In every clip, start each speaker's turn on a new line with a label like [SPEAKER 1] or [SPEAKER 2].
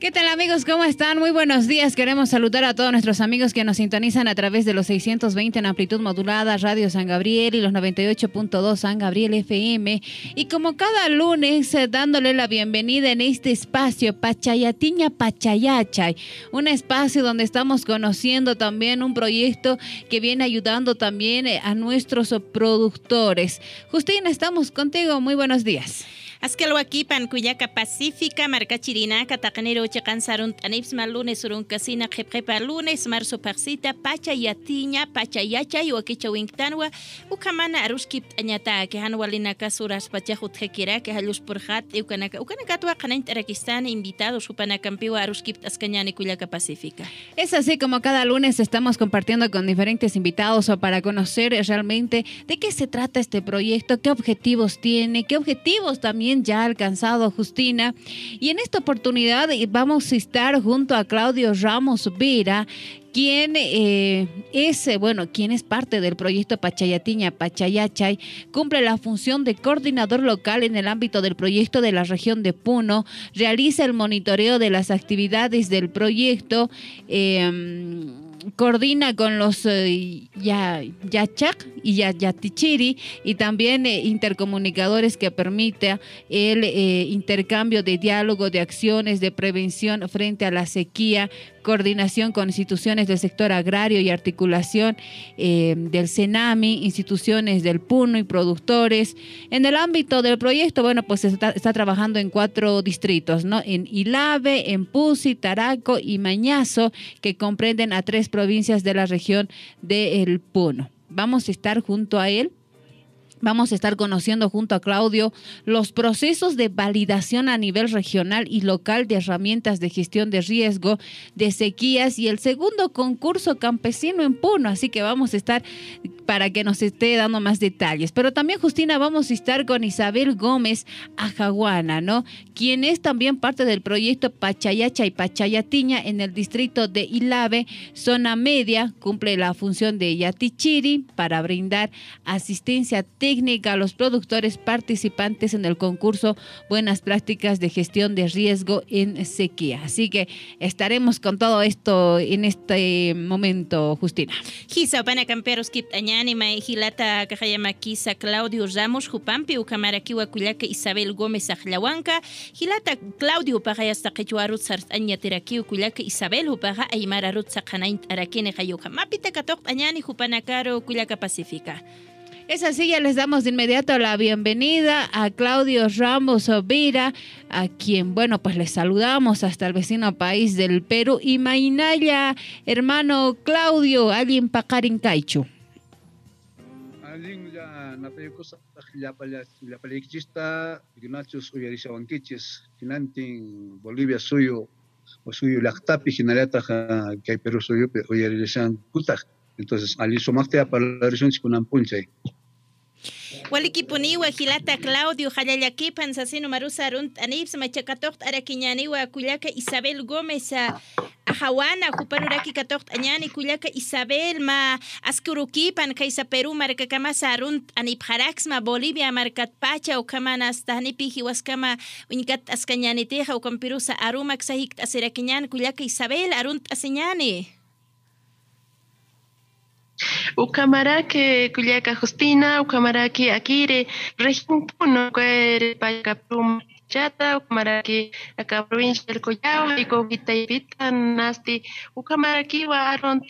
[SPEAKER 1] ¿Qué tal amigos? ¿Cómo están? Muy buenos días. Queremos saludar a todos nuestros amigos que nos sintonizan a través de los 620 en amplitud modulada, Radio San Gabriel y los 98.2 San Gabriel FM. Y como cada lunes, eh, dándole la bienvenida en este espacio, Pachayatiña Pachayachay, un espacio donde estamos conociendo también un proyecto que viene ayudando también eh, a nuestros productores. Justina, estamos contigo. Muy buenos días.
[SPEAKER 2] Askalwakipan kuyaka Pacífica, marca chirinaka, tacanero chican sarun anipsma lunes urun casina jeprepa lunes, marzo parsita, pacha yatiña, pacha yacha, yuakicha winktanwa, ukamana aruskip añata, que hanwalinaka suras pacha jutkira, que halus purhat, ukanaka, ukanaka tua kanent arakistan, invitados, upanakampiwa aruskip ascañani kuyaka Pacífica.
[SPEAKER 1] Es así como cada lunes estamos compartiendo con diferentes invitados o para conocer realmente de qué se trata este proyecto, qué objetivos tiene, qué objetivos también ya ha alcanzado Justina. Y en esta oportunidad eh, vamos a estar junto a Claudio Ramos Vera, quien eh, es, eh, bueno, quien es parte del proyecto Pachayatiña Pachayachay, cumple la función de coordinador local en el ámbito del proyecto de la región de Puno, realiza el monitoreo de las actividades del proyecto. Eh, coordina con los eh, ya, Yachak y Yatichiri y también eh, intercomunicadores que permita el eh, intercambio de diálogo, de acciones, de prevención frente a la sequía, coordinación con instituciones del sector agrario y articulación del CENAMI, instituciones del PUNO y productores. En el ámbito del proyecto, bueno, pues está, trabajando en cuatro distritos, ¿no? En Ilave, en Pusi, Taraco y Mañazo, que comprenden a tres provincias de la región del Puno. Vamos a estar junto a él Vamos a estar conociendo junto a Claudio los procesos de validación a nivel regional y local de herramientas de gestión de riesgo de sequías y el segundo concurso campesino en Puno. Así que vamos a estar para que nos esté dando más detalles. Pero también, Justina, vamos a estar con Isabel Gómez Ajaguana, ¿no? Quien es también parte del proyecto Pachayacha y Pachayatiña en el distrito de Ilave, zona media, cumple la función de Yatichiri para brindar asistencia técnica a los productores participantes en el concurso Buenas Prácticas de Gestión de Riesgo en Sequía. Así que estaremos con todo esto en este momento, Justina.
[SPEAKER 2] anima hilata kahayama kisa Claudio Ramos Jupampi ukamarakiwa kuyaka Isabel Gómez Ahlawanka hilata Claudio paga hasta kechuarut sart anya terakiu kuyaka Isabel hupaga aymara rut sakanaint arakene kayuka mapita katok añani jupanakaro kuyaka Pacífica.
[SPEAKER 1] Es así, ya les damos de inmediato la bienvenida a Claudio Ramos Ovira, a quien, bueno, pues les saludamos hasta el vecino país del Perú. Y Mainaya, hermano Claudio, alguien pacarin
[SPEAKER 3] Uyarisawankichis, Hinanting Bolivia suyo, o suyo lactapi, Hinalata, que hay Perú suyo, Kutak. Entonces, ali sumakte a para la región Sikunampunchay.
[SPEAKER 2] Walikipuniwa hilata Claudio Jayayakipan sasino marusa runt anips machakatokt arakiñaniwa kuyaka Isabel Gómez ahawana hupanuraki katokt añani kuyaka Isabel ma askurukipan kaisa Perú marca kama sarunt anip ma Bolivia marcat pacha o kama hasta anipi hiwaskama unikat askañani teja o kampirusa arumak sahikt asirakiñan kuyaka Isabel arunt aseñani.
[SPEAKER 4] Ucamaraki Culiaca Justina, Ucamaraki Akire, Región Puno, Payacaprum chata ukamaraki provincia del Collao y Covitaipita nasti ukamaraki wa aron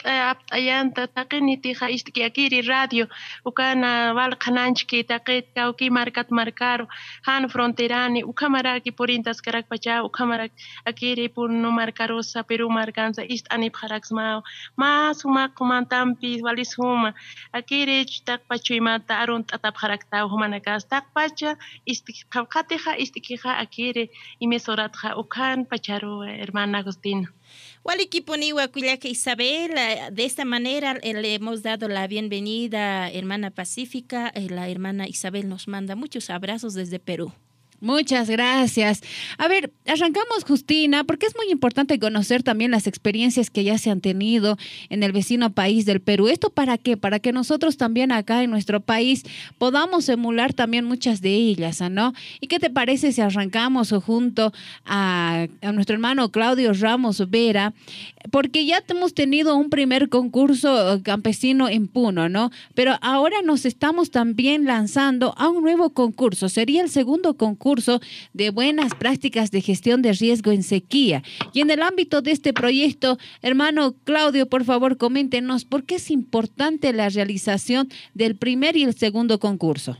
[SPEAKER 4] ayanta taqini tija istiki akiri radio ukana val kananchki taqit kauki markat marcaro han fronterani ukamaraki purintas karak pacha ukamarak akiri pur no marcarosa Perú marcanza ist anip haraxmao mas huma kumantampi walis huma akiri tak pachuimata aron tatap haraktao humanakas tak pacha istiki kawkateja istiki akire y mesoratja ukan pacharo hermana Agustina.
[SPEAKER 2] Walikiponiwa Cuyaca Isabel, de esta manera le hemos dado la bienvenida, hermana Pacífica. La hermana Isabel nos manda muchos abrazos desde Perú.
[SPEAKER 1] Muchas gracias. A ver, arrancamos, Justina, porque es muy importante conocer también las experiencias que ya se han tenido en el vecino país del Perú. ¿Esto para qué? Para que nosotros también acá en nuestro país podamos emular también muchas de ellas, ¿no? ¿Y qué te parece si arrancamos junto a, a nuestro hermano Claudio Ramos Vera? Porque ya hemos tenido un primer concurso campesino en Puno, ¿no? Pero ahora nos estamos también lanzando a un nuevo concurso. Sería el segundo concurso curso de buenas prácticas de gestión de riesgo en sequía. Y en el ámbito de este proyecto, hermano Claudio, por favor, coméntenos por qué es importante la realización del primer y el segundo concurso.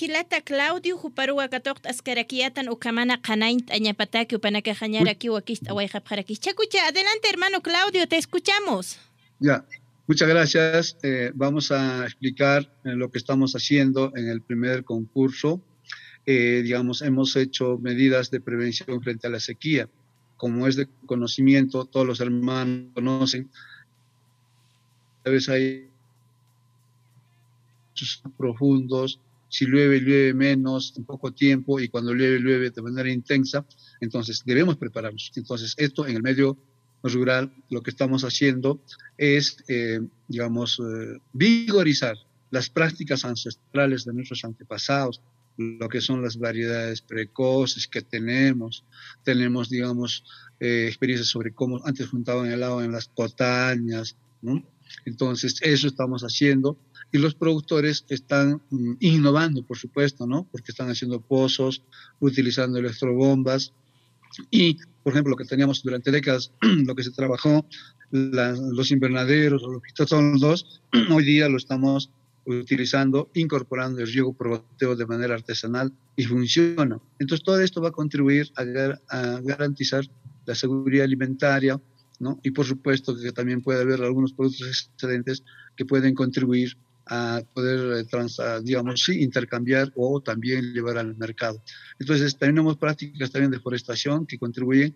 [SPEAKER 2] Hilata Claudio Juparua Katokt Askarakiatan Ukamana Kanaint Añapataki Upanaka Jañaraki Wakist Awayjapjaraki. Chacucha, adelante hermano Claudio, te escuchamos.
[SPEAKER 3] Ya, muchas gracias. Eh, vamos a explicar eh, lo que estamos haciendo en el primer concurso. Eh, digamos, hemos hecho medidas de prevención frente a la sequía. Como es de conocimiento, todos los hermanos conocen, a veces hay profundos, si llueve, llueve menos en poco tiempo y cuando llueve, llueve de manera intensa. Entonces, debemos prepararnos. Entonces, esto en el medio rural, lo que estamos haciendo es, eh, digamos, eh, vigorizar las prácticas ancestrales de nuestros antepasados, lo que son las variedades precoces que tenemos. Tenemos, digamos, eh, experiencias sobre cómo antes juntaban el agua en las cotañas, ¿no? Entonces, eso estamos haciendo y los productores están mm, innovando, por supuesto, ¿no? Porque están haciendo pozos, utilizando electrobombas y, por ejemplo, lo que teníamos durante décadas, lo que se trabajó, los invernaderos o los dos, hoy día lo estamos utilizando, incorporando el riego proboteo de manera artesanal y funciona. Entonces, todo esto va a contribuir a, a garantizar la seguridad alimentaria, ¿no? Y por supuesto que también puede haber algunos productos excedentes que pueden contribuir a poder, eh, digamos, sí, intercambiar o también llevar al mercado. Entonces, tenemos prácticas también de forestación que contribuyen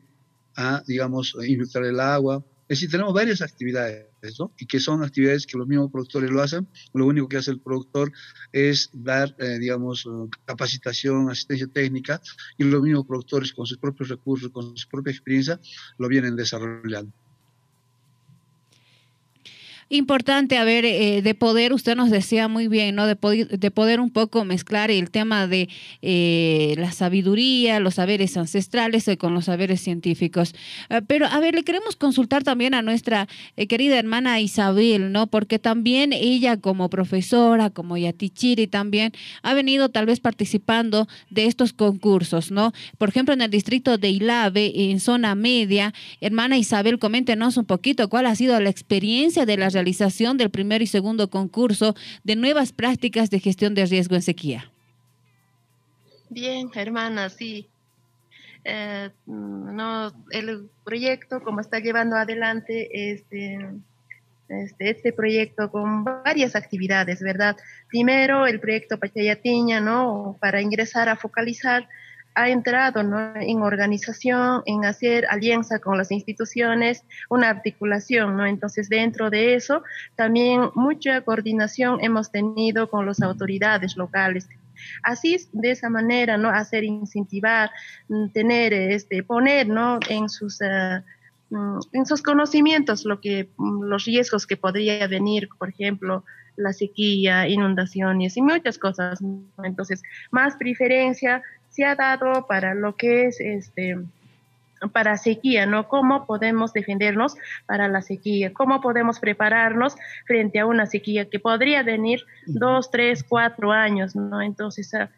[SPEAKER 3] a, digamos, infiltrar el agua. Es decir, tenemos varias actividades, ¿no? Y que son actividades que los mismos productores lo hacen. Lo único que hace el productor es dar, eh, digamos, capacitación, asistencia técnica, y los mismos productores con sus propios recursos, con su propia experiencia, lo vienen desarrollando
[SPEAKER 1] importante, a ver, eh, de poder, usted nos decía muy bien, ¿no? De, poder, de poder un poco mezclar el tema de eh, la sabiduría, los saberes ancestrales eh, con los saberes científicos. pero, a ver, le queremos consultar también a nuestra querida hermana Isabel, ¿no? Porque también ella como profesora, como Yatichiri también, ha venido tal vez participando de estos concursos, ¿no? Por ejemplo, en el distrito de Ilave, en zona media, hermana Isabel, coméntenos un poquito cuál ha sido la experiencia de las realización del primer y segundo concurso de nuevas prácticas de gestión de riesgo en sequía.
[SPEAKER 4] Bien, hermana, sí. Eh, no, el proyecto, como está llevando adelante este, este, este, proyecto con varias actividades, ¿verdad? Primero, el proyecto Pachayatiña, ¿no? Para ingresar a focalizar ha entrado en organización, en hacer alianza con las instituciones, una articulación. Entonces, dentro de eso, también mucha coordinación hemos tenido con las autoridades locales. Así, de esa manera, ¿no? Hacer incentivar, mm, tener, este, poner. En sus... Mm, en sus conocimientos lo que mm, los riesgos que podría venir, por ejemplo, la sequía, inundaciones y muchas cosas. Entonces, más preferencia se ha dado para lo que es este para sequía, ¿no? ¿Cómo podemos defendernos para la sequía? ¿Cómo podemos prepararnos frente a una sequía que podría venir dos, tres, cuatro años, ¿no? Entonces, ah,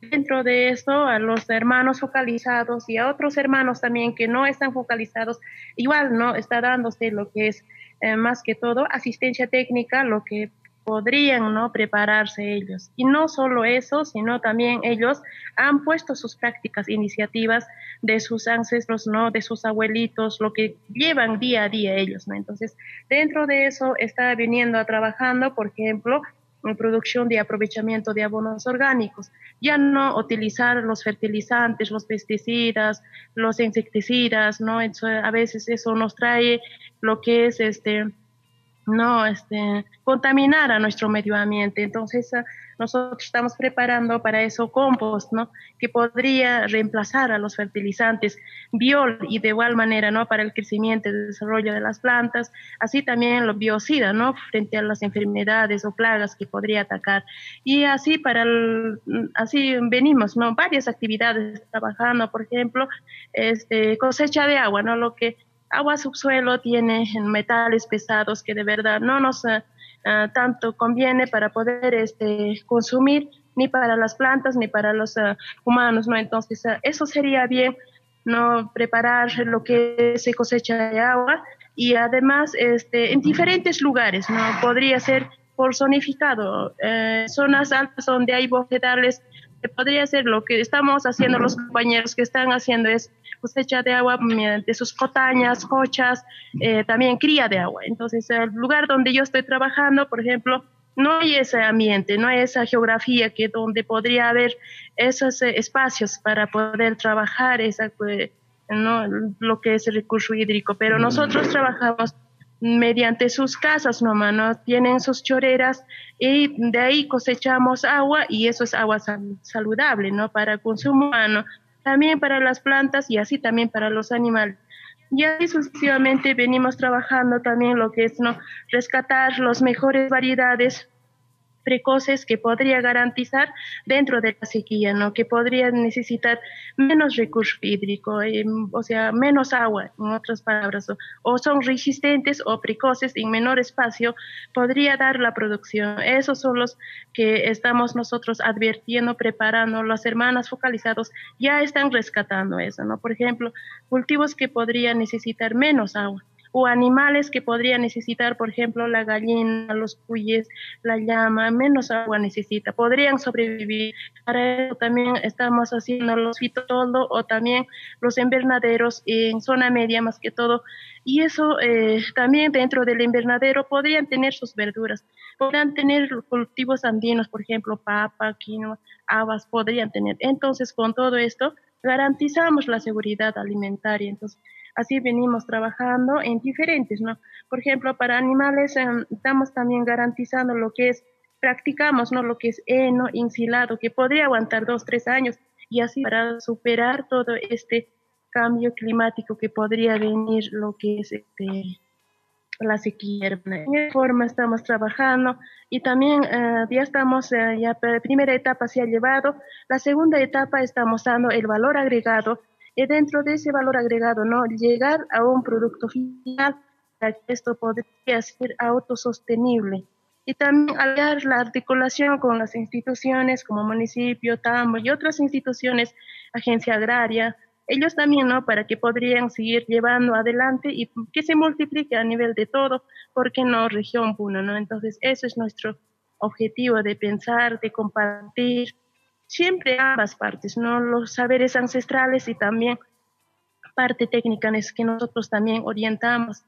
[SPEAKER 4] dentro de esto, a los hermanos focalizados y a otros hermanos también que no están focalizados, igual, ¿no? Está dándose lo que es eh, más que todo asistencia técnica, lo que podrían ¿no? prepararse ellos. Y no solo eso, sino también ellos han puesto sus prácticas, iniciativas de sus ancestros, ¿no? de sus abuelitos, lo que llevan día a día ellos. ¿no? Entonces, dentro de eso está viniendo a trabajando, por ejemplo, producción de aprovechamiento de abonos orgánicos, ya no utilizar los fertilizantes, los pesticidas, los insecticidas, ¿no? a veces eso nos trae lo que es este no este, contaminar a nuestro medio ambiente. Entonces, ah, nosotros estamos preparando para eso compost, ¿no? Que podría reemplazar a los fertilizantes biol y de igual manera, ¿no? Para el crecimiento y desarrollo de las plantas, así también los biocida, ¿no? Frente a las enfermedades o plagas que podría atacar. Y así para así venimos, ¿no? Varias actividades trabajando, por ejemplo, este, cosecha de agua, ¿no? Lo que agua subsuelo tiene metales pesados que de verdad no nos eh, eh, tanto conviene para poder este, consumir ni para las plantas ni para los eh, humanos, ¿no? Entonces, eso sería bien, ¿no? Preparar lo que se cosecha de agua y además este, en diferentes lugares, ¿no? Podría ser por zonificado, zonas altas donde hay bofedales, podría ser lo que estamos haciendo los compañeros que están haciendo es cosecha de agua mediante sus cotañas, cochas, eh, también cría de agua. Entonces, el lugar donde yo estoy trabajando, por ejemplo, no hay ese ambiente, no hay esa geografía que donde podría haber esos eh, espacios para poder trabajar esa, pues, ¿no? lo que es el recurso hídrico. Pero nosotros trabajamos mediante sus casas nomás, ¿no? Tienen sus choreras y de ahí cosechamos agua y eso es agua saludable, ¿no? Para consumo humano también para las plantas y así también para los animales. Y así sucesivamente venimos trabajando también lo que es ¿no? rescatar las mejores variedades precoces que podría garantizar dentro de la sequía, ¿no? que podría necesitar menos recurso hídrico, eh, o sea, menos agua, en otras palabras, o, son resistentes o precoces en menor espacio, podría dar la producción. Esos son los que estamos nosotros advirtiendo, preparando, las hermanas focalizados ya están rescatando eso, ¿no? Por ejemplo, cultivos que podrían necesitar menos agua o animales que podrían necesitar, por ejemplo, la gallina, los cuyes, la llama, menos agua necesita, podrían sobrevivir. Para eso también estamos haciendo los fitotoldo o también los invernaderos en zona media más que todo. Y eso eh, también dentro del invernadero podrían tener sus verduras, podrían tener cultivos andinos, por ejemplo, papa, quinoa, habas, podrían tener. Entonces, con todo esto, garantizamos la seguridad alimentaria. Entonces, Así venimos trabajando en diferentes, ¿no? Por ejemplo, para animales em, estamos también garantizando lo que es, practicamos, ¿no? Lo que es heno, insilado, que podría aguantar dos, tres años y así para superar todo este cambio climático que podría venir lo que es este, la sequía. En esa forma estamos trabajando y también eh, ya estamos, eh, ya la primera etapa se ha llevado, la segunda etapa estamos dando el valor agregado y dentro de ese valor agregado, ¿no? Llegar a un producto final para que esto podría ser autosostenible. Y también hallar la articulación con las instituciones como municipio, TAMO y otras instituciones, agencia agraria, ellos también, ¿no? Para que podrían seguir llevando adelante y que se multiplique a nivel de todo, porque no región Puno, ¿no? Entonces, ese es nuestro objetivo de pensar, de compartir, siempre ambas partes, ¿no? Los saberes ancestrales y también parte técnica en es que nosotros también orientamos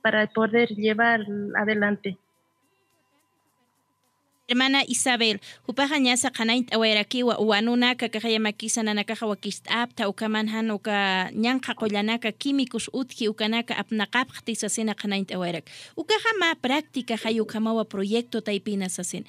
[SPEAKER 4] para poder llevar adelante
[SPEAKER 2] hermana Isabel, hupaja ñasa qanaint awayrakiwa uwanunaka kajayamakisa nanakaja wakist'apta ukamanhan uka ñanqa qullanaka químicos utki ukanaka apnaqapq tisasina qanaint awayrak. Ukaja ma práctica hay ukamawa proyecto taipina sasin.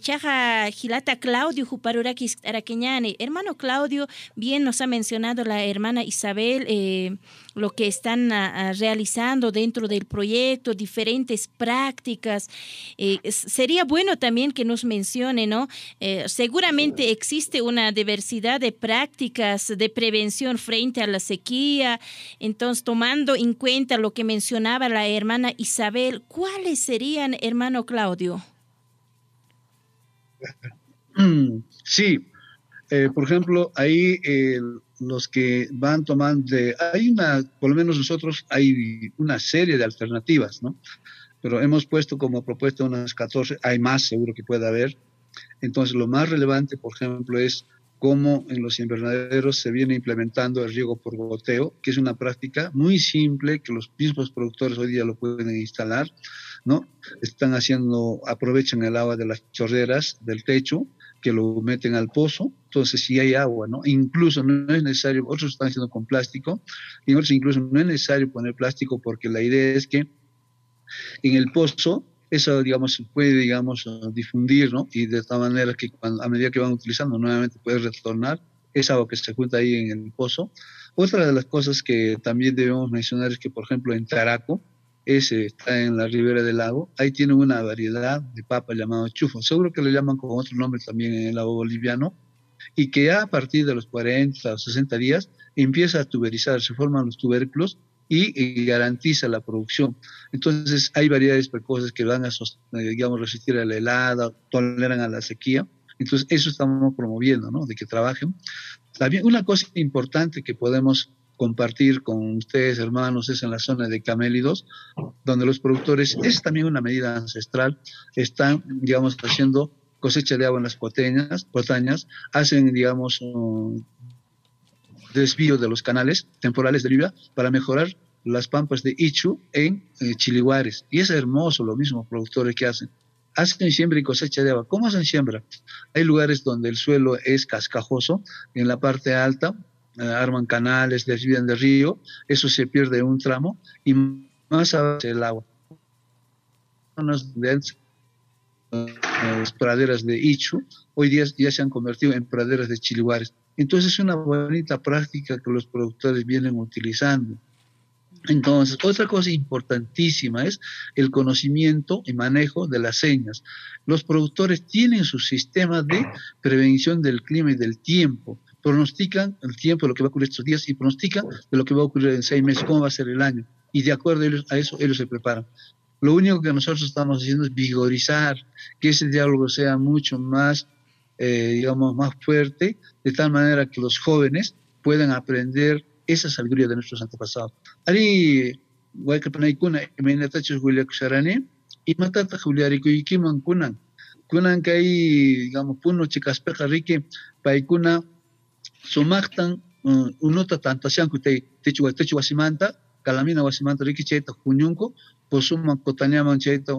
[SPEAKER 2] Chaja Gilata Claudio huparurakis arakeñani. Hermano Claudio, bien nos ha mencionado la hermana Isabel eh, lo que están uh, realizando dentro del proyecto, diferentes prácticas. Eh, sería bueno también que nos mencione, ¿no? Eh, seguramente existe una diversidad de prácticas de prevención frente a la sequía. Entonces, tomando en cuenta lo que mencionaba la hermana Isabel, ¿cuáles serían, hermano Claudio?
[SPEAKER 3] Sí, eh, por ejemplo, ahí eh, los que van tomando, hay una, por lo menos nosotros, hay una serie de alternativas, ¿no? Pero hemos puesto como propuesta unas 14, hay más seguro que pueda haber. Entonces, lo más relevante, por ejemplo, es cómo en los invernaderos se viene implementando el riego por goteo, que es una práctica muy simple que los mismos productores hoy día lo pueden instalar, ¿no? Están haciendo, aprovechan el agua de las chorreras del techo, que lo meten al pozo, entonces si hay agua, ¿no? Incluso no es necesario, otros están haciendo con plástico, y otros incluso no es necesario poner plástico porque la idea es que en el pozo eso, digamos, se puede, digamos, difundir, ¿no? Y de tal manera que a medida que van utilizando nuevamente puede retornar esa agua que se junta ahí en el pozo. Otra de las cosas que también debemos mencionar es que, por ejemplo, en Taraco, ese está en la ribera del lago, ahí tiene una variedad de papa llamado chufo, seguro que lo llaman con otro nombre también en el lago boliviano, y que ya a partir de los 40 o 60 días empieza a tuberizar, se forman los tubérculos y, garantiza la producción. Entonces hay variedades precoces que van a, digamos, resistir a la helada, toleran a la sequía. Entonces eso estamos promoviendo, ¿no? De que trabajen. También una cosa importante que podemos compartir con ustedes, hermanos, es en la zona de Camélidos, donde los productores, es también una medida ancestral, están, digamos, haciendo cosecha de agua en las poteñas, potañas, hacen, digamos, desvío de los canales temporales de lluvia para mejorar las pampas de Ichu en eh, Chiliguares. Y es hermoso lo mismo productores que hacen. Hacen siembra y cosecha de agua. ¿Cómo hacen siembra? Hay lugares donde el suelo es cascajoso, en la parte alta eh, arman canales, desvían del río, eso se pierde un tramo y más abajo el agua. Las praderas de Ichu hoy día ya se han convertido en praderas de Chiliguares. Entonces es una bonita práctica que los productores vienen utilizando. Entonces, otra cosa importantísima es el conocimiento y manejo de las señas. Los productores tienen su sistema de prevención del clima y del tiempo. Pronostican el tiempo de lo que va a ocurrir estos días y pronostican de lo que va a ocurrir en seis meses, cómo va a ser el año. Y de acuerdo a eso, ellos se preparan. Lo único que nosotros estamos haciendo es vigorizar, que ese diálogo sea mucho más eh, digamos, más fuerte, de tal manera que los jóvenes puedan aprender esa sabiduría de nuestros antepasados. Ari, guaycapanaykuna, imaynatachus willakusharani, imatata juliarikuykiman kunan. Kunan kay, digamos, puno chikaspeqa riki, paykuna sumaqtan uh, unuta tantasyanku te techu, techu wasimanta, kalamina wasimanta riki chayta huñunku, posuman kotañaman chayta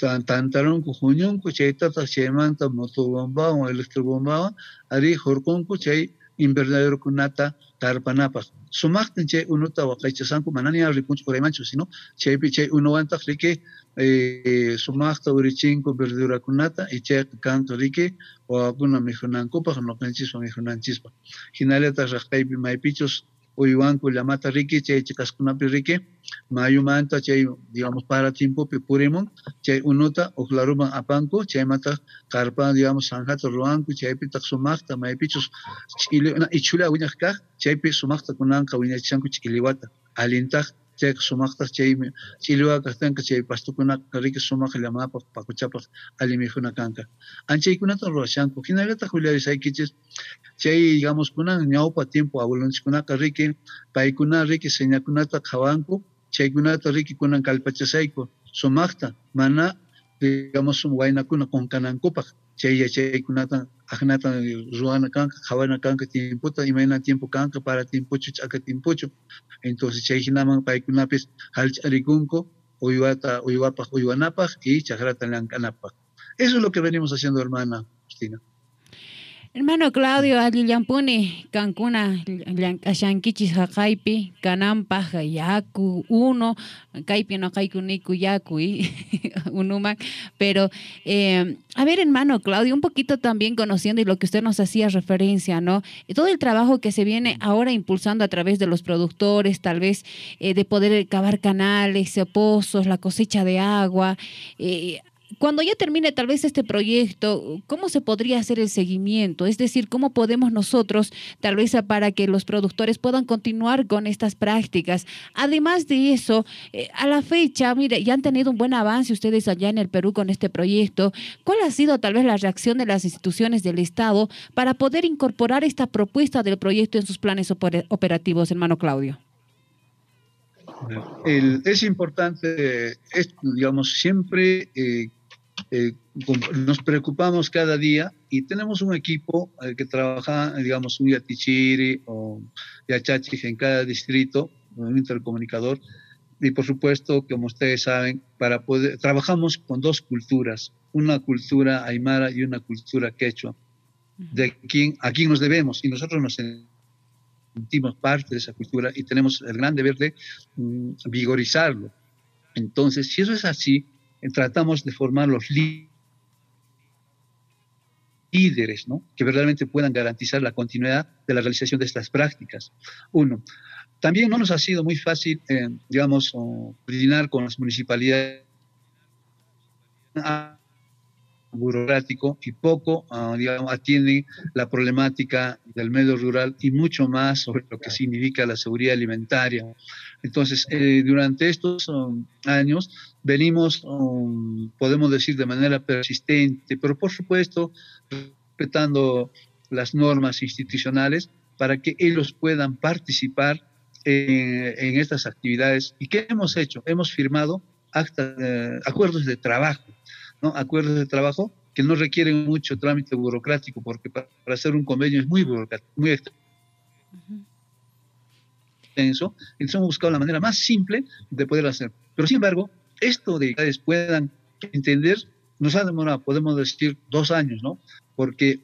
[SPEAKER 3] tantaronku huñunku chaytata chaymanta motobombawan electrobombawan ari hurqunku chay invernaderokunata tarpanapaq sumaqtin chay unuta waqaychasanku manani rikunchu uraymanchu sino chaypi chay unuwantaq riki eh, sumaqta urichinko verdurakunata y chay kanto riki wawakuna mijunankupaq noqanchispa mijunanchispa hinallatak raqaypi maypichus uywanku llamata riki chay chikaskunapi riki mayumanta chay digamos para tiempopi purimun chay unuta uklaruman apanku chaymata karpa digamos sanjata ruwanku chaypi sumaqta maypichus ch'ili ichula wiñaq kaq chaypi sumaqta kunanqa wiñachishanku ch'iliwata alintaq chay sumaqtaq chay ch'iliwa kaqtanqa chay pastukunaqa riki sumaq llamapaq paquchapaq alimijuna kanqa anchaykunata rurashanku hinallatak willarisaykichis chay digamos kunan ñawpa tiempo abuelonchikunaqa riki paykuna riki señakunata qhawanku chaykunata riki kunan kallpachasayku sumaqta mana digamos waynakuna qunqanankupaq chay yachaykunata aqnata ruwana kanqa qhawana kanqa tiemputa imayna tiempo kanqa para tiempochu ch'aka tiempochu entonces chay hinaman paykunapis hallch'arikunku uywata uywapaq uywanapaq y chakrata llamk'anapaq eso es lo que venimos haciendo hermana Justina
[SPEAKER 1] Hermano Claudio, Alillampuni, Cancuna, Ashankichis Hakaipi, Canampa, Yaku, uno, Kaipi no Kaikuniku Yaku, Unumac. Pero, eh, a ver, hermano Claudio, un poquito también conociendo y lo que usted nos hacía referencia, ¿no? Todo el trabajo que se viene ahora impulsando a través de los productores, tal vez eh, de poder cavar canales, pozos, la cosecha de agua. Eh, cuando ya termine tal vez este proyecto, ¿cómo se podría hacer el seguimiento? Es decir, ¿cómo podemos nosotros, tal vez para que los productores puedan continuar con estas prácticas? Además de eso, eh, a la fecha, mire, ya han tenido un buen avance ustedes allá en el Perú con este proyecto. ¿Cuál ha sido tal vez la reacción de las instituciones del Estado para poder incorporar esta propuesta del proyecto en sus planes operativos, hermano Claudio?
[SPEAKER 3] es importante, digamos, siempre eh, eh, nos preocupamos cada día y tenemos un equipo eh, que trabaja, digamos, un Yatichiri o Yachachi en cada distrito, un intercomunicador. Y por supuesto, como ustedes saben, para poder, trabajamos con dos culturas, una cultura aymara y una cultura quechua, de quien, a quien nos debemos y nosotros nos sentimos parte de esa cultura y tenemos el gran deber de mm, vigorizarlo. Entonces, si eso es así, tratamos de formar los líderes, ¿no? que verdaderamente puedan garantizar la continuidad de la realización de estas prácticas. Uno, también no nos ha sido muy fácil, eh, digamos, coordinar con las municipalidades burocrático y poco, uh, digamos, atiende la problemática del medio rural y mucho más sobre lo que significa la seguridad alimentaria. Entonces, eh, durante estos um, años venimos, um, podemos decir, de manera persistente, pero por supuesto, respetando las normas institucionales para que ellos puedan participar en, en estas actividades. ¿Y qué hemos hecho? Hemos firmado acta, eh, acuerdos de trabajo acuerdos de trabajo que no requieren mucho trámite burocrático, porque para, hacer un convenio es muy burocrático, muy extenso. Entonces hemos buscado la manera más simple de poder hacer. Pero sin embargo, esto de que puedan entender, nos ha demorado, podemos decir, dos años, ¿no? Porque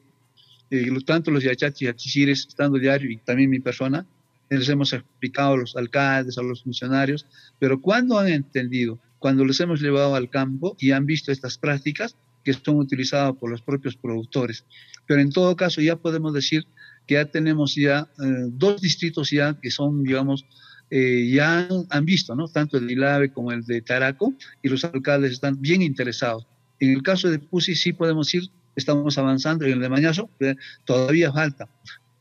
[SPEAKER 3] eh, tanto los yachachis y yachishires, estando diario, y también mi persona, les hemos explicado a los alcaldes, a los funcionarios, pero cuando han entendido cuando los hemos llevado al campo y han visto estas prácticas que son utilizadas por los propios productores. Pero en todo caso ya podemos decir que ya tenemos ya eh, dos distritos ya que son, digamos, eh, ya han, visto, ¿no? Tanto el de Ilave como el de Taraco y los alcaldes están bien interesados. En el caso de Pusi sí podemos decir, estamos avanzando, en el de Mañazo todavía falta.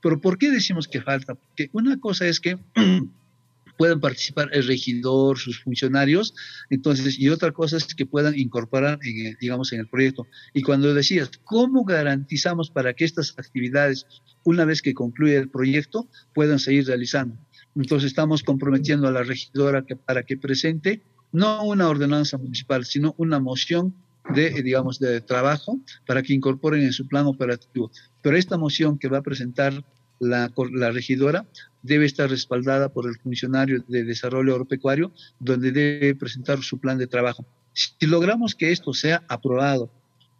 [SPEAKER 3] Pero ¿por qué decimos que falta? Porque una cosa es que puedan participar el regidor, sus funcionarios, entonces, y otra cosa es que puedan incorporar, en digamos, en el proyecto. Y cuando decías, ¿cómo garantizamos para que estas actividades, una vez que concluya el proyecto, puedan seguir realizando? Entonces, estamos comprometiendo a la regidora que, para que presente no una ordenanza municipal, sino una moción de, digamos, de trabajo para que incorporen en su plan operativo. Pero esta moción que va a presentar la, la regidora debe estar respaldada por el funcionario de desarrollo agropecuario, donde debe presentar su plan de trabajo. Si logramos que esto sea aprobado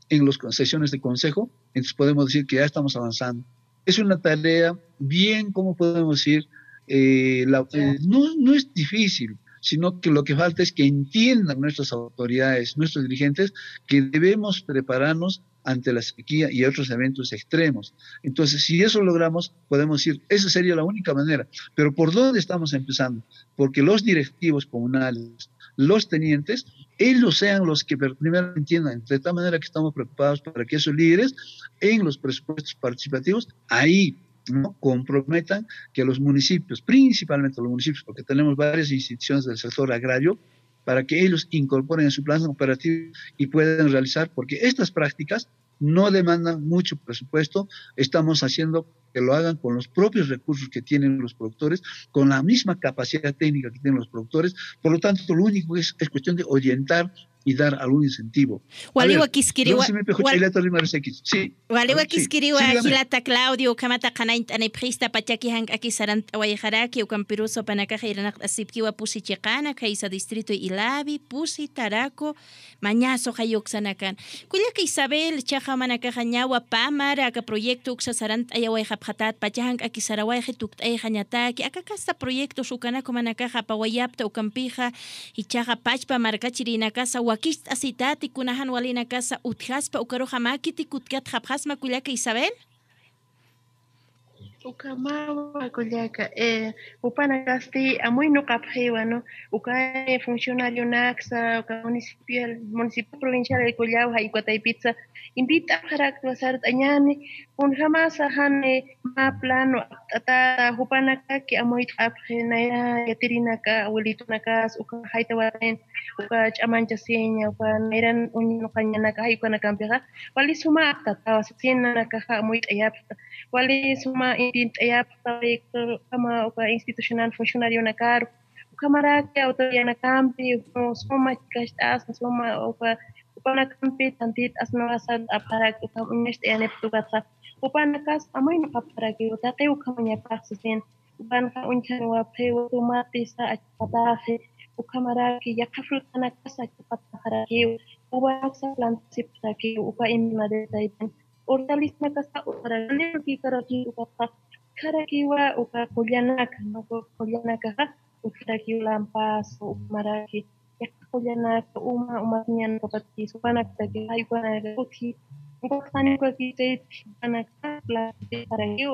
[SPEAKER 3] en las sesiones de consejo, entonces podemos decir que ya estamos avanzando. Es una tarea bien, ¿cómo podemos decir? Eh, eh, no, no es difícil, sino que lo que falta es que entiendan nuestras autoridades, nuestros dirigentes, que debemos prepararnos ante la sequía y otros eventos extremos. Entonces, si eso logramos, podemos decir, esa sería la única manera. Pero ¿por dónde estamos empezando? Porque los directivos comunales, los tenientes, ellos sean los que primero entiendan, de tal manera que estamos preocupados para que esos líderes en los presupuestos participativos, ahí ¿no? comprometan que los municipios, principalmente los municipios, porque tenemos varias instituciones del sector agrario, para que ellos incorporen en su plan operativo y puedan realizar, porque estas prácticas no demandan mucho presupuesto, estamos haciendo que lo hagan con los propios recursos que tienen los productores, con la misma capacidad técnica que tienen los productores, por lo tanto lo único es, es cuestión de orientar y dar algún incentivo.
[SPEAKER 2] Waliwa kiskiriwa. Waliwa kiskiriwa hilata Claudio kamata kanaint ane prista pachaki hang aki sarant awayharaki ukan piruso panaka hiranak asipkiwa pusi chikana kaisa distrito Ilabi pusi Taraco mañaso hayuksanakan. Kulyaka Isabel chaja manaka hanyawa pamara ka proyecto uksa sarant ayaway haphatat pachahang aki saraway hitukt ay hanyataki akakasta proyecto sukanako manaka hapawayapta ukampija hichaja pachpa markachirina casa wakist asitati kunahan walina casa uthaspa ukaro hamaki tikutkat hapasma kulyaka Isabel?
[SPEAKER 4] Ukamawa kulyaka eh upana kasti amuy no kaphewa no uka funcionario naxa uka municipal municipio provincial de Collao hay pizza invita para actuar añani un jamás hane ma plano ata hupana ka ki amoy apre na ya yatirina ka abuelito uka waren uka ch'amanchasina uka eran uñuqañana kaq ayuqanakaqpiqa wali suma aqtatawa sina kaja muy t'ayapta wali suma intin t'ayapta kama uka institucional funcionario nakaru ukamaraqi autoridadnakampi suma chikasht'asqa suma uka upanakampi tantit asnawasat aparaq uka uñash t'ayaneptuqaqa upanakas amayna qaparaqi utaqi uka muñapaqsi sina upanqa unchaywaphi utumati sa achpataji ukamaraki yakafrutanakasa chapatajaraki ubaraksa plantasipataki upa imaderetaitan hortalizmakasa uparanaki karaki upapa karakiwa upa kullanaka noqa kullanakaqa utaraki lampaso umaraki yakakullanaka uma umatñanapaqti supanaktaki haywanaka uti upasanikuakitayt supanakta plantasiparakiu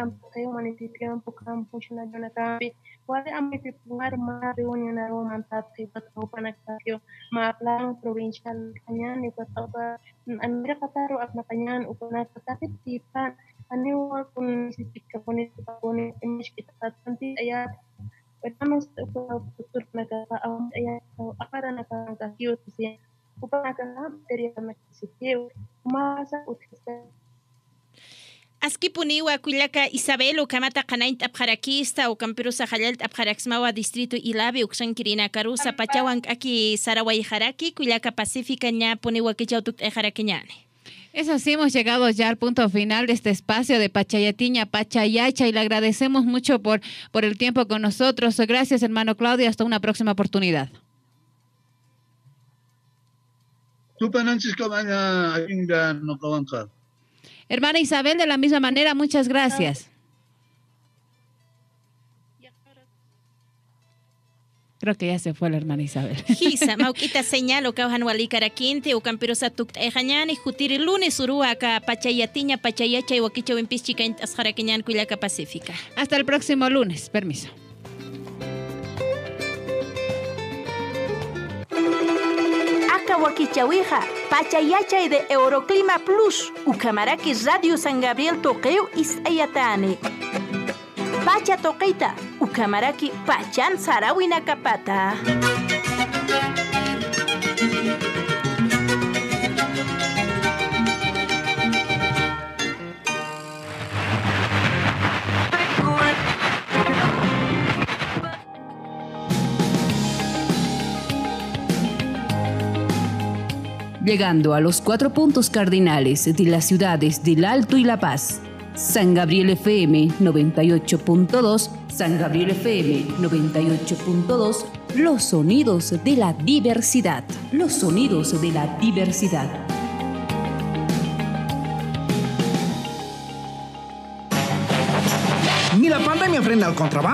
[SPEAKER 4] am putea monetiza un poco am puxo na jona tambi quale am me punar ma reuniona ro man tatsi batau panaktayo ma plan provincial kanyan ni batau ba hmm, an mira kataro at nakanyan upana tatapit tipa ani wa kun sitika kun kun imish kita tanti ayat Pertama, ya, struktur negara awam ayat apa dan akan kaki utusan. Upah negara material masih setiap
[SPEAKER 2] masa utusan puniwa kuilaka Isabel o kamata kanaint apjarakista o camperusa jalalt apjaraxmawa distrito ilabi uksan kirina karusa pachawan aki saraway jaraki kuilaka pacífica ña puniwa kichautuk ejarakeñane.
[SPEAKER 1] Es así, hemos llegado ya al punto final de este espacio de Pachayatiña, Pachayacha, y le agradecemos mucho por, por el tiempo con nosotros. Gracias, hermano Claudio. Hasta una próxima oportunidad. Hermana Isabel, de la misma manera, muchas gracias. Creo que ya se fue la hermana Isabel.
[SPEAKER 2] Hisa, mauquita señal o caujan wali caraquinte o campirosa tuk ejañani jutiri lunes urua ka pachayatiña pachayacha y wakicho wimpichica asjaraqueñan cuilaca pacífica.
[SPEAKER 1] Hasta el próximo lunes. Permiso.
[SPEAKER 5] Wakichawija, Pachayachay de Euroclima Plus, Ucamaraki Radio San Gabriel Toqueo Isayatane. Pacha Toqueita, Ucamaraki Pachan Sarawina
[SPEAKER 6] llegando a los cuatro puntos cardinales de las ciudades del Alto y La Paz. San Gabriel FM 98.2, San Gabriel FM 98.2, los sonidos de la diversidad, los sonidos de la diversidad.
[SPEAKER 7] Ni la pandemia frena al contrabando.